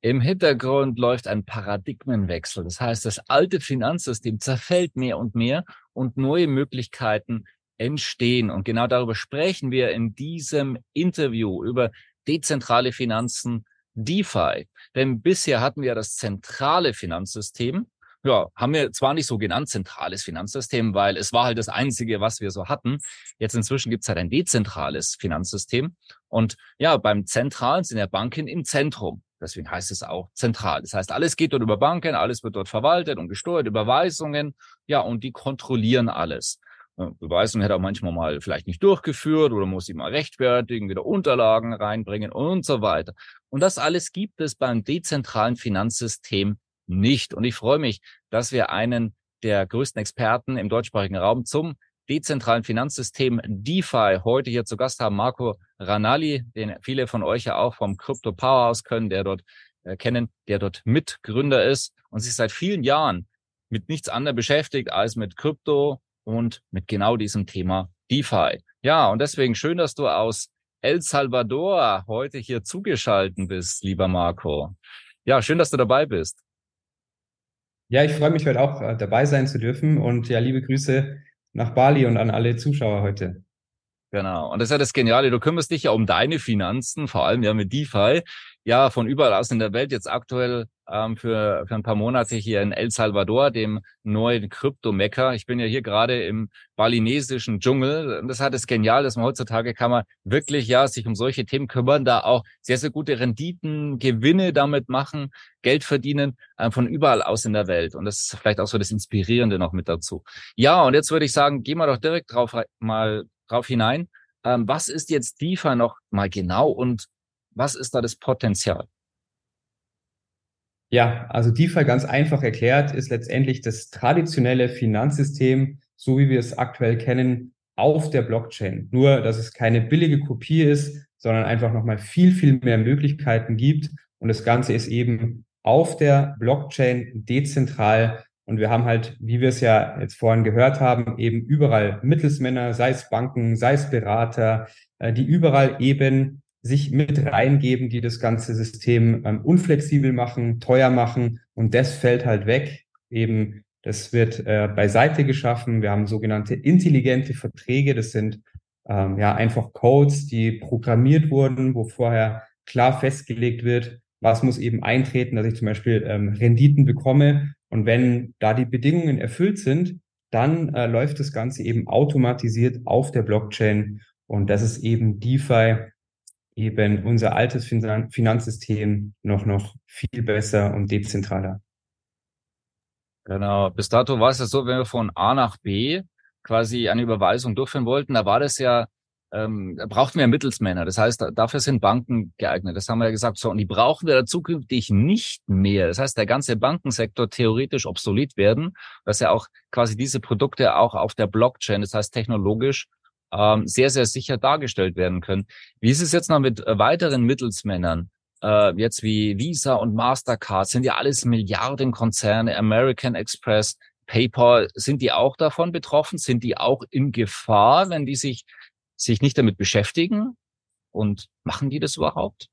Im Hintergrund läuft ein Paradigmenwechsel. Das heißt, das alte Finanzsystem zerfällt mehr und mehr und neue Möglichkeiten entstehen. Und genau darüber sprechen wir in diesem Interview über dezentrale Finanzen, DeFi. Denn bisher hatten wir das zentrale Finanzsystem. Ja, haben wir zwar nicht so genannt zentrales Finanzsystem, weil es war halt das einzige, was wir so hatten. Jetzt inzwischen gibt es halt ein dezentrales Finanzsystem. Und ja, beim Zentralen sind ja Banken im Zentrum. Deswegen heißt es auch zentral. Das heißt, alles geht dort über Banken, alles wird dort verwaltet und gesteuert, Überweisungen, ja, und die kontrollieren alles. Überweisung hätte auch manchmal mal vielleicht nicht durchgeführt oder muss sie mal rechtfertigen, wieder Unterlagen reinbringen und so weiter. Und das alles gibt es beim dezentralen Finanzsystem nicht. Und ich freue mich, dass wir einen der größten Experten im deutschsprachigen Raum zum dezentralen Finanzsystem DeFi heute hier zu Gast haben, Marco Ranalli, den viele von euch ja auch vom Crypto Powerhouse können, der dort äh, kennen, der dort Mitgründer ist und sich seit vielen Jahren mit nichts anderem beschäftigt als mit Krypto und mit genau diesem Thema DeFi. Ja, und deswegen schön, dass du aus El Salvador heute hier zugeschalten bist, lieber Marco. Ja, schön, dass du dabei bist. Ja, ich freue mich heute auch äh, dabei sein zu dürfen und ja, liebe Grüße nach Bali und an alle Zuschauer heute. Genau. Und das ist ja das Geniale. Du kümmerst dich ja um deine Finanzen, vor allem ja mit DeFi, ja von überall aus in der Welt. Jetzt aktuell für, für ein paar Monate hier in El Salvador, dem neuen Krypto-Mecker. Ich bin ja hier gerade im balinesischen Dschungel. Und das hat es genial, dass man heutzutage kann man wirklich ja sich um solche Themen kümmern, da auch sehr, sehr gute Renditen, Gewinne damit machen, Geld verdienen äh, von überall aus in der Welt. Und das ist vielleicht auch so das Inspirierende noch mit dazu. Ja, und jetzt würde ich sagen, gehen wir doch direkt drauf mal drauf hinein. Ähm, was ist jetzt DeFi noch mal genau und was ist da das Potenzial? Ja, also DeFi ganz einfach erklärt ist letztendlich das traditionelle Finanzsystem, so wie wir es aktuell kennen, auf der Blockchain. Nur, dass es keine billige Kopie ist, sondern einfach nochmal viel, viel mehr Möglichkeiten gibt. Und das Ganze ist eben auf der Blockchain dezentral und wir haben halt, wie wir es ja jetzt vorhin gehört haben, eben überall Mittelsmänner, sei es Banken, sei es Berater, äh, die überall eben sich mit reingeben, die das ganze System ähm, unflexibel machen, teuer machen. Und das fällt halt weg. Eben, das wird äh, beiseite geschaffen. Wir haben sogenannte intelligente Verträge. Das sind ähm, ja einfach Codes, die programmiert wurden, wo vorher klar festgelegt wird, was muss eben eintreten, dass ich zum Beispiel ähm, Renditen bekomme und wenn da die Bedingungen erfüllt sind, dann äh, läuft das Ganze eben automatisiert auf der Blockchain. Und das ist eben DeFi, eben unser altes Finanzsystem noch, noch viel besser und dezentraler. Genau. Bis dato war es ja so, wenn wir von A nach B quasi eine Überweisung durchführen wollten, da war das ja ähm, brauchten wir Mittelsmänner. Das heißt, dafür sind Banken geeignet. Das haben wir ja gesagt. So, und die brauchen wir da zukünftig nicht mehr. Das heißt, der ganze Bankensektor theoretisch obsolet werden, dass ja auch quasi diese Produkte auch auf der Blockchain, das heißt technologisch, ähm, sehr, sehr sicher dargestellt werden können. Wie ist es jetzt noch mit äh, weiteren Mittelsmännern? Äh, jetzt wie Visa und Mastercard sind ja alles Milliardenkonzerne, American Express, PayPal, sind die auch davon betroffen? Sind die auch in Gefahr, wenn die sich sich nicht damit beschäftigen? Und machen die das überhaupt?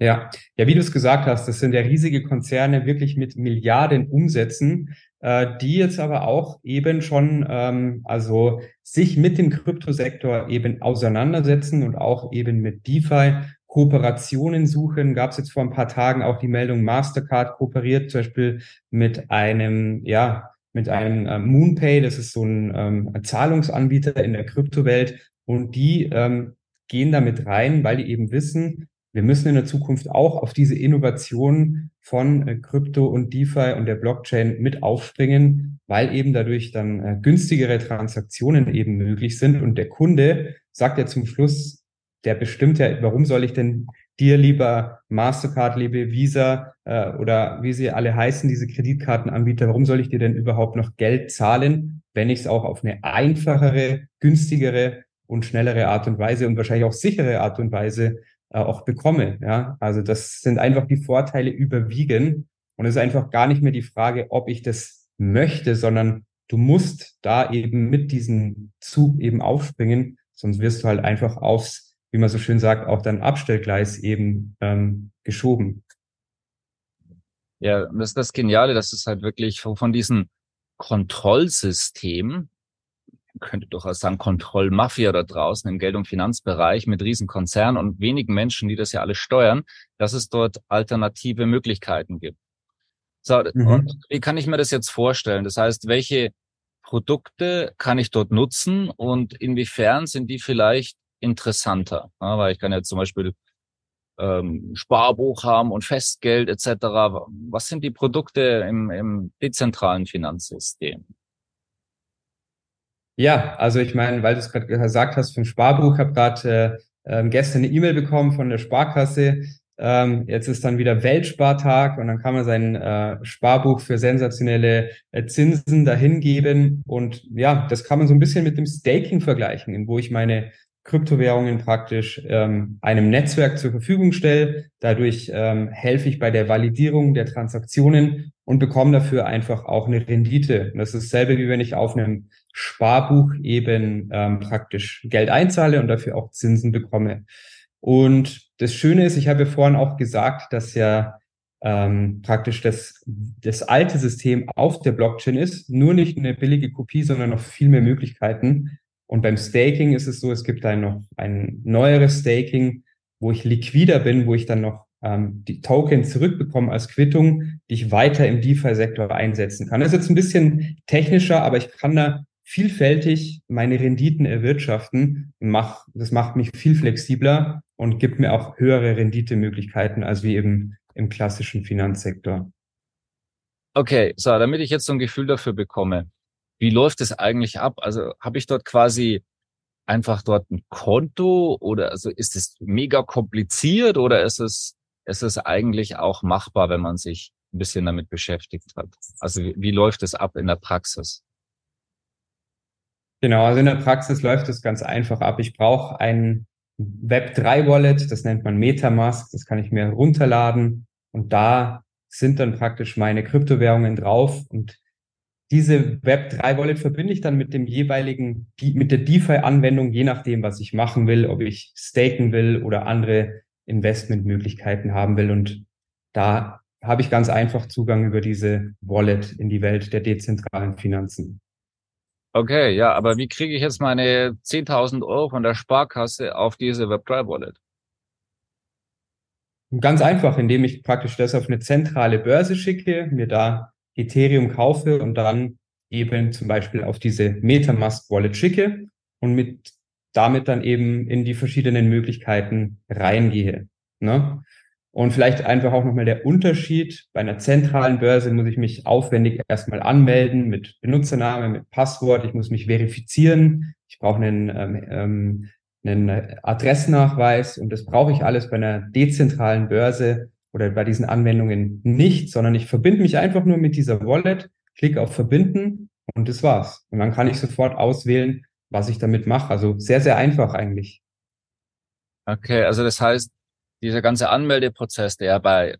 Ja, ja, wie du es gesagt hast, das sind ja riesige Konzerne wirklich mit Milliarden Umsätzen, äh, die jetzt aber auch eben schon, ähm, also sich mit dem Kryptosektor eben auseinandersetzen und auch eben mit DeFi Kooperationen suchen. Gab es jetzt vor ein paar Tagen auch die Meldung, Mastercard kooperiert zum Beispiel mit einem, ja, mit einem äh, MoonPay, das ist so ein ähm, Zahlungsanbieter in der Kryptowelt. Und die ähm, gehen damit rein, weil die eben wissen, wir müssen in der Zukunft auch auf diese Innovation von äh, Krypto und DeFi und der Blockchain mit aufspringen, weil eben dadurch dann äh, günstigere Transaktionen eben möglich sind. Und der Kunde sagt ja zum Schluss, der bestimmt ja, warum soll ich denn dir lieber Mastercard, liebe Visa äh, oder wie sie alle heißen, diese Kreditkartenanbieter, warum soll ich dir denn überhaupt noch Geld zahlen, wenn ich es auch auf eine einfachere, günstigere und schnellere Art und Weise und wahrscheinlich auch sichere Art und Weise äh, auch bekomme. Ja, also das sind einfach die Vorteile überwiegen und es ist einfach gar nicht mehr die Frage, ob ich das möchte, sondern du musst da eben mit diesem Zug eben aufspringen, sonst wirst du halt einfach aufs, wie man so schön sagt, auch dann Abstellgleis eben ähm, geschoben. Ja, das ist das Geniale, dass es halt wirklich von diesen Kontrollsystemen, könnte durchaus sagen, Kontrollmafia da draußen im Geld- und Finanzbereich mit Riesenkonzernen und wenigen Menschen, die das ja alles steuern, dass es dort alternative Möglichkeiten gibt. So, mhm. und wie kann ich mir das jetzt vorstellen? Das heißt, welche Produkte kann ich dort nutzen und inwiefern sind die vielleicht interessanter? Ja, weil ich kann ja zum Beispiel ähm, Sparbuch haben und Festgeld etc. Was sind die Produkte im, im dezentralen Finanzsystem? Ja, also ich meine, weil du es gerade gesagt hast vom Sparbuch, habe gerade äh, äh, gestern eine E-Mail bekommen von der Sparkasse. Ähm, jetzt ist dann wieder Weltspartag und dann kann man sein äh, Sparbuch für sensationelle äh, Zinsen dahin geben. Und ja, das kann man so ein bisschen mit dem Staking vergleichen, wo ich meine Kryptowährungen praktisch ähm, einem Netzwerk zur Verfügung stelle. Dadurch ähm, helfe ich bei der Validierung der Transaktionen und bekomme dafür einfach auch eine Rendite. Und das ist dasselbe, wie wenn ich auf einem Sparbuch eben ähm, praktisch Geld einzahle und dafür auch Zinsen bekomme. Und das Schöne ist, ich habe vorhin auch gesagt, dass ja ähm, praktisch das, das alte System auf der Blockchain ist, nur nicht eine billige Kopie, sondern noch viel mehr Möglichkeiten. Und beim Staking ist es so, es gibt dann noch ein neueres Staking, wo ich liquider bin, wo ich dann noch ähm, die Token zurückbekomme als Quittung, die ich weiter im DeFi-Sektor einsetzen kann. Das ist jetzt ein bisschen technischer, aber ich kann da vielfältig meine Renditen erwirtschaften. Mach, das macht mich viel flexibler und gibt mir auch höhere Renditemöglichkeiten als wie eben im klassischen Finanzsektor. Okay, so, damit ich jetzt so ein Gefühl dafür bekomme, wie läuft es eigentlich ab? Also habe ich dort quasi einfach dort ein Konto oder also ist es mega kompliziert oder ist es, ist es eigentlich auch machbar, wenn man sich ein bisschen damit beschäftigt hat? Also wie, wie läuft es ab in der Praxis? Genau, also in der Praxis läuft es ganz einfach ab. Ich brauche ein Web3-Wallet, das nennt man Metamask, das kann ich mir runterladen und da sind dann praktisch meine Kryptowährungen drauf und diese Web3-Wallet verbinde ich dann mit dem jeweiligen, mit der DeFi-Anwendung, je nachdem, was ich machen will, ob ich staken will oder andere Investmentmöglichkeiten haben will. Und da habe ich ganz einfach Zugang über diese Wallet in die Welt der dezentralen Finanzen. Okay, ja, aber wie kriege ich jetzt meine 10.000 Euro von der Sparkasse auf diese Web3-Wallet? Ganz einfach, indem ich praktisch das auf eine zentrale Börse schicke, mir da Ethereum kaufe und dann eben zum Beispiel auf diese Metamask Wallet schicke und mit damit dann eben in die verschiedenen Möglichkeiten reingehe. Ne? Und vielleicht einfach auch nochmal der Unterschied. Bei einer zentralen Börse muss ich mich aufwendig erstmal anmelden mit Benutzername, mit Passwort. Ich muss mich verifizieren. Ich brauche einen, ähm, ähm einen Adressnachweis und das brauche ich alles bei einer dezentralen Börse oder bei diesen Anwendungen nicht, sondern ich verbinde mich einfach nur mit dieser Wallet, klicke auf Verbinden und das war's. Und dann kann ich sofort auswählen, was ich damit mache. Also sehr, sehr einfach eigentlich. Okay, also das heißt, dieser ganze Anmeldeprozess, der bei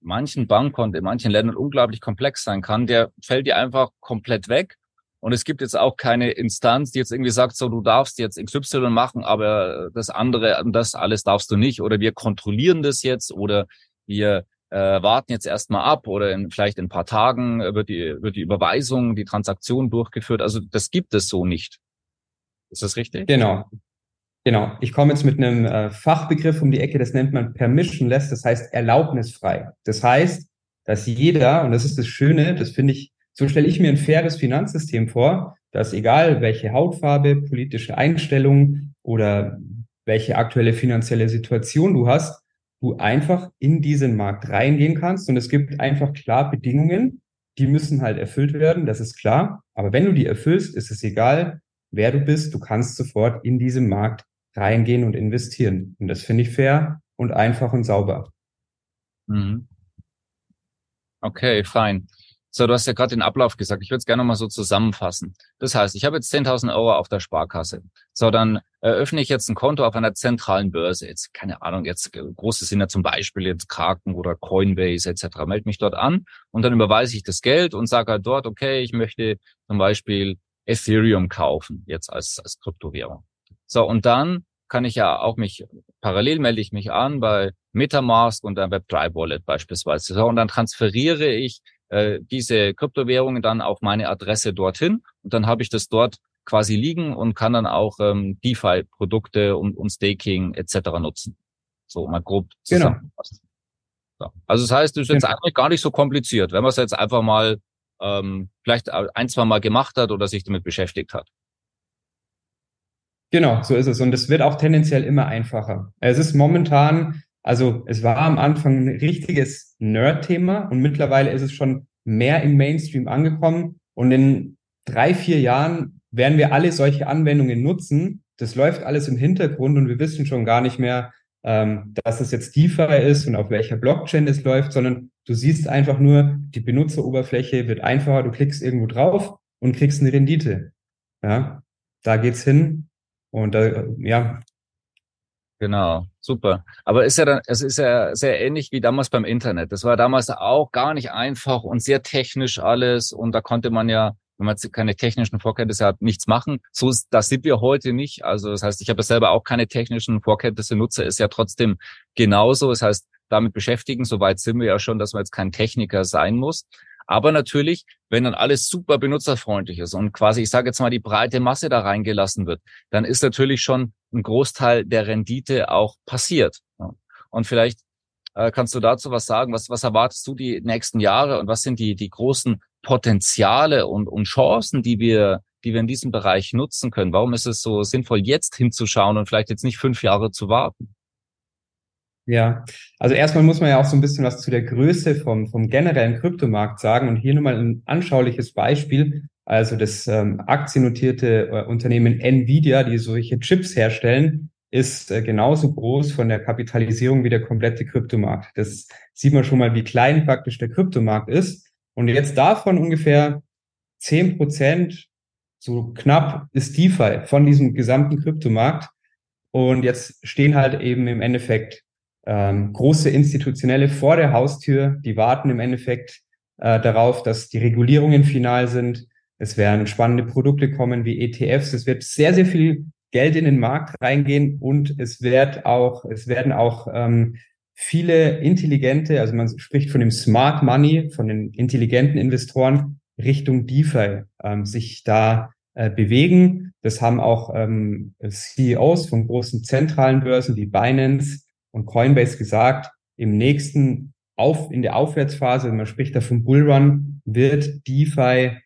manchen Bankkonten in manchen Ländern unglaublich komplex sein kann, der fällt dir einfach komplett weg. Und es gibt jetzt auch keine Instanz, die jetzt irgendwie sagt, so, du darfst jetzt XY machen, aber das andere, das alles darfst du nicht. Oder wir kontrollieren das jetzt oder wir äh, warten jetzt erstmal ab oder in, vielleicht in ein paar Tagen wird die, wird die Überweisung, die Transaktion durchgeführt. Also das gibt es so nicht. Ist das richtig? Genau. Genau. Ich komme jetzt mit einem äh, Fachbegriff um die Ecke, das nennt man permissionless, das heißt erlaubnisfrei. Das heißt, dass jeder, und das ist das Schöne, das finde ich, so stelle ich mir ein faires Finanzsystem vor, dass egal welche Hautfarbe, politische Einstellung oder welche aktuelle finanzielle Situation du hast, du einfach in diesen Markt reingehen kannst und es gibt einfach klar Bedingungen, die müssen halt erfüllt werden, das ist klar. Aber wenn du die erfüllst, ist es egal, wer du bist, du kannst sofort in diesen Markt reingehen und investieren. Und das finde ich fair und einfach und sauber. Mhm. Okay, fein. So, du hast ja gerade den Ablauf gesagt. Ich würde es gerne mal so zusammenfassen. Das heißt, ich habe jetzt 10.000 Euro auf der Sparkasse. So, dann eröffne ich jetzt ein Konto auf einer zentralen Börse. Jetzt, keine Ahnung, jetzt große sind ja zum Beispiel jetzt Kraken oder Coinbase etc. Meld mich dort an und dann überweise ich das Geld und sage halt dort, okay, ich möchte zum Beispiel Ethereum kaufen, jetzt als, als Kryptowährung. So, und dann kann ich ja auch mich, parallel melde ich mich an bei Metamask und der Web3 Wallet beispielsweise. So, und dann transferiere ich äh, diese Kryptowährungen dann auf meine Adresse dorthin und dann habe ich das dort quasi liegen und kann dann auch ähm, DeFi-Produkte und, und Staking etc. nutzen. So mal grob genau. zusammengefasst. Genau. So. Also das heißt, das ist jetzt genau. eigentlich gar nicht so kompliziert, wenn man es jetzt einfach mal ähm, vielleicht ein, zwei Mal gemacht hat oder sich damit beschäftigt hat. Genau, so ist es. Und es wird auch tendenziell immer einfacher. Es ist momentan also es war am Anfang ein richtiges Nerd-Thema und mittlerweile ist es schon mehr im Mainstream angekommen. Und in drei, vier Jahren werden wir alle solche Anwendungen nutzen. Das läuft alles im Hintergrund und wir wissen schon gar nicht mehr, ähm, dass es jetzt DeFi ist und auf welcher Blockchain es läuft, sondern du siehst einfach nur, die Benutzeroberfläche wird einfacher, du klickst irgendwo drauf und kriegst eine Rendite. Ja, da geht's hin. Und da, ja, Genau, super. Aber ist ja dann, es ist ja sehr ähnlich wie damals beim Internet. Das war damals auch gar nicht einfach und sehr technisch alles. Und da konnte man ja, wenn man keine technischen Vorkenntnisse hat, nichts machen. So, das sind wir heute nicht. Also das heißt, ich habe selber auch keine technischen Vorkenntnisse, nutze es ja trotzdem genauso. Das heißt, damit beschäftigen, soweit sind wir ja schon, dass man jetzt kein Techniker sein muss. Aber natürlich, wenn dann alles super benutzerfreundlich ist und quasi, ich sage jetzt mal, die breite Masse da reingelassen wird, dann ist natürlich schon ein Großteil der Rendite auch passiert. Und vielleicht äh, kannst du dazu was sagen? Was, was erwartest du die nächsten Jahre und was sind die, die großen Potenziale und, und Chancen, die wir, die wir in diesem Bereich nutzen können? Warum ist es so sinnvoll, jetzt hinzuschauen und vielleicht jetzt nicht fünf Jahre zu warten? Ja, also erstmal muss man ja auch so ein bisschen was zu der Größe vom, vom generellen Kryptomarkt sagen und hier nochmal ein anschauliches Beispiel. Also das ähm, aktiennotierte äh, Unternehmen Nvidia, die solche Chips herstellen, ist äh, genauso groß von der Kapitalisierung wie der komplette Kryptomarkt. Das sieht man schon mal, wie klein praktisch der Kryptomarkt ist. Und jetzt davon ungefähr zehn Prozent, so knapp, ist DeFi von diesem gesamten Kryptomarkt. Und jetzt stehen halt eben im Endeffekt ähm, große Institutionelle vor der Haustür, die warten im Endeffekt äh, darauf, dass die Regulierungen final sind. Es werden spannende Produkte kommen wie ETFs. Es wird sehr, sehr viel Geld in den Markt reingehen und es wird auch, es werden auch ähm, viele intelligente, also man spricht von dem Smart Money, von den intelligenten Investoren Richtung DeFi ähm, sich da äh, bewegen. Das haben auch ähm, CEOs von großen zentralen Börsen wie Binance und Coinbase gesagt, im nächsten auf, in der Aufwärtsphase, man spricht da vom Bullrun, wird DeFi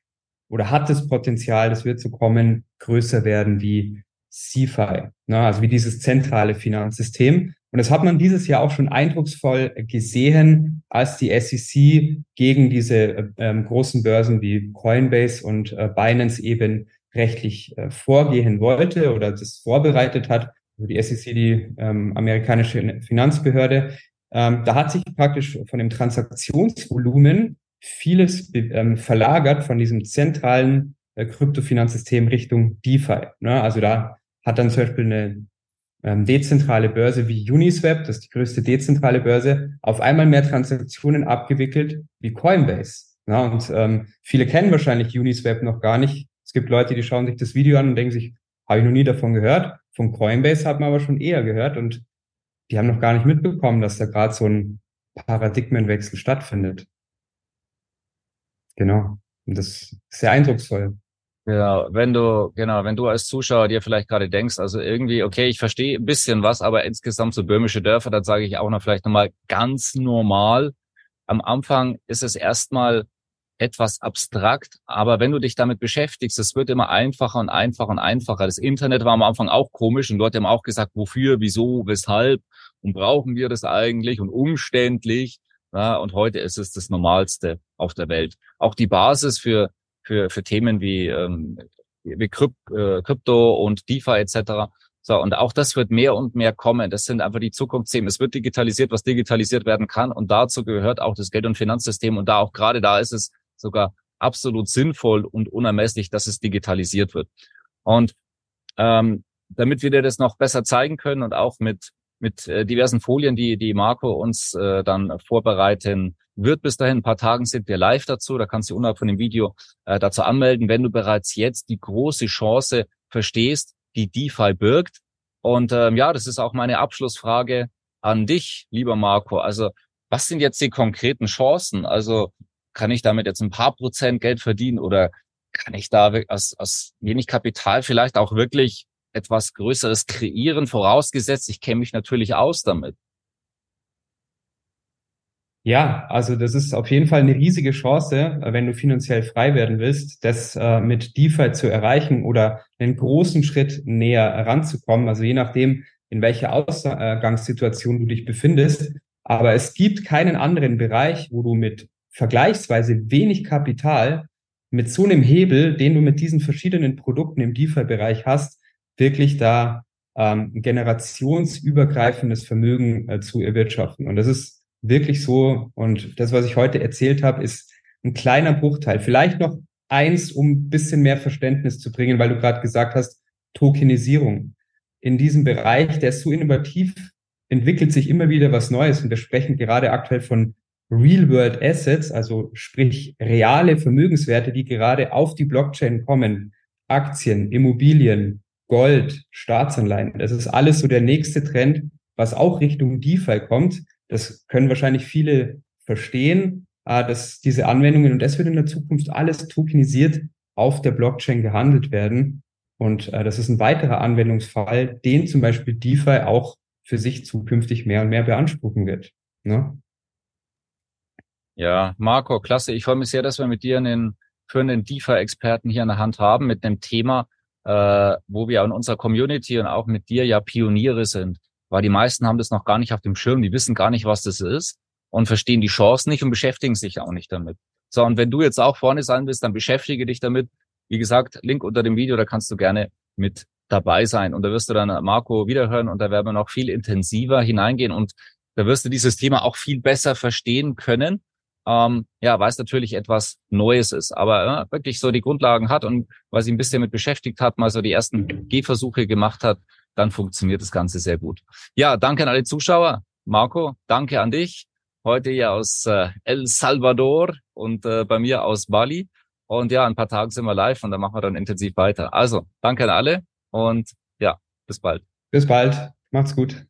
oder hat das Potenzial, das wird so kommen, größer werden wie CeFi, ne, also wie dieses zentrale Finanzsystem. Und das hat man dieses Jahr auch schon eindrucksvoll gesehen, als die SEC gegen diese ähm, großen Börsen wie Coinbase und äh, Binance eben rechtlich äh, vorgehen wollte oder das vorbereitet hat also die SEC, die ähm, amerikanische Finanzbehörde, ähm, da hat sich praktisch von dem Transaktionsvolumen vieles ähm, verlagert von diesem zentralen äh, Kryptofinanzsystem Richtung DeFi. Ne? Also da hat dann zum Beispiel eine ähm, dezentrale Börse wie Uniswap, das ist die größte dezentrale Börse, auf einmal mehr Transaktionen abgewickelt wie Coinbase. Ne? Und ähm, viele kennen wahrscheinlich Uniswap noch gar nicht. Es gibt Leute, die schauen sich das Video an und denken sich, habe ich noch nie davon gehört. Von Coinbase hat man aber schon eher gehört und die haben noch gar nicht mitbekommen, dass da gerade so ein Paradigmenwechsel stattfindet. Genau. Und das ist sehr eindrucksvoll. Genau, wenn du, genau, wenn du als Zuschauer dir vielleicht gerade denkst, also irgendwie, okay, ich verstehe ein bisschen was, aber insgesamt so böhmische Dörfer, dann sage ich auch noch vielleicht nochmal ganz normal. Am Anfang ist es erstmal etwas abstrakt, aber wenn du dich damit beschäftigst, es wird immer einfacher und einfacher und einfacher. Das Internet war am Anfang auch komisch und Leute haben auch gesagt, wofür, wieso, weshalb und brauchen wir das eigentlich und umständlich. Ja, und heute ist es das Normalste auf der Welt. Auch die Basis für, für, für Themen wie, ähm, wie Kryp äh, Krypto und DeFi etc. So, und auch das wird mehr und mehr kommen. Das sind einfach die Zukunftsthemen. Es wird digitalisiert, was digitalisiert werden kann. Und dazu gehört auch das Geld- und Finanzsystem. Und da auch gerade da ist es sogar absolut sinnvoll und unermesslich, dass es digitalisiert wird. Und ähm, damit wir dir das noch besser zeigen können und auch mit mit äh, diversen Folien, die die Marco uns äh, dann vorbereiten wird. Bis dahin, ein paar Tagen sind wir live dazu. Da kannst du unterhalb von dem Video äh, dazu anmelden, wenn du bereits jetzt die große Chance verstehst, die DeFi birgt. Und ähm, ja, das ist auch meine Abschlussfrage an dich, lieber Marco. Also was sind jetzt die konkreten Chancen? Also kann ich damit jetzt ein paar Prozent Geld verdienen oder kann ich da aus, aus wenig Kapital vielleicht auch wirklich etwas Größeres kreieren, vorausgesetzt, ich kenne mich natürlich aus damit? Ja, also das ist auf jeden Fall eine riesige Chance, wenn du finanziell frei werden willst, das äh, mit DeFi zu erreichen oder einen großen Schritt näher ranzukommen. Also je nachdem, in welcher Ausgangssituation du dich befindest. Aber es gibt keinen anderen Bereich, wo du mit vergleichsweise wenig Kapital, mit so einem Hebel, den du mit diesen verschiedenen Produkten im DeFi-Bereich hast, wirklich da ähm, generationsübergreifendes Vermögen äh, zu erwirtschaften. Und das ist wirklich so. Und das, was ich heute erzählt habe, ist ein kleiner Bruchteil. Vielleicht noch eins, um ein bisschen mehr Verständnis zu bringen, weil du gerade gesagt hast, Tokenisierung. In diesem Bereich, der ist so innovativ, entwickelt sich immer wieder was Neues. Und wir sprechen gerade aktuell von Real-World Assets, also sprich reale Vermögenswerte, die gerade auf die Blockchain kommen. Aktien, Immobilien, Gold, Staatsanleihen. Das ist alles so der nächste Trend, was auch Richtung DeFi kommt. Das können wahrscheinlich viele verstehen, äh, dass diese Anwendungen und das wird in der Zukunft alles tokenisiert auf der Blockchain gehandelt werden. Und äh, das ist ein weiterer Anwendungsfall, den zum Beispiel DeFi auch für sich zukünftig mehr und mehr beanspruchen wird. Ne? Ja, Marco, klasse. Ich freue mich sehr, dass wir mit dir einen führenden DeFi-Experten hier an der Hand haben mit einem Thema, äh, wo wir in unserer Community und auch mit dir ja Pioniere sind weil die meisten haben das noch gar nicht auf dem Schirm, die wissen gar nicht, was das ist und verstehen die Chancen nicht und beschäftigen sich auch nicht damit. So, und wenn du jetzt auch vorne sein willst, dann beschäftige dich damit. Wie gesagt, Link unter dem Video, da kannst du gerne mit dabei sein. Und da wirst du dann Marco wiederhören und da werden wir noch viel intensiver hineingehen und da wirst du dieses Thema auch viel besser verstehen können. Ähm, ja, weil es natürlich etwas Neues ist, aber äh, wirklich so die Grundlagen hat und weil sie ein bisschen mit beschäftigt hat, mal so die ersten Gehversuche gemacht hat, dann funktioniert das Ganze sehr gut. Ja, danke an alle Zuschauer. Marco, danke an dich. Heute hier aus äh, El Salvador und äh, bei mir aus Bali. Und ja, ein paar Tage sind wir live und dann machen wir dann intensiv weiter. Also, danke an alle und ja, bis bald. Bis bald. Macht's gut.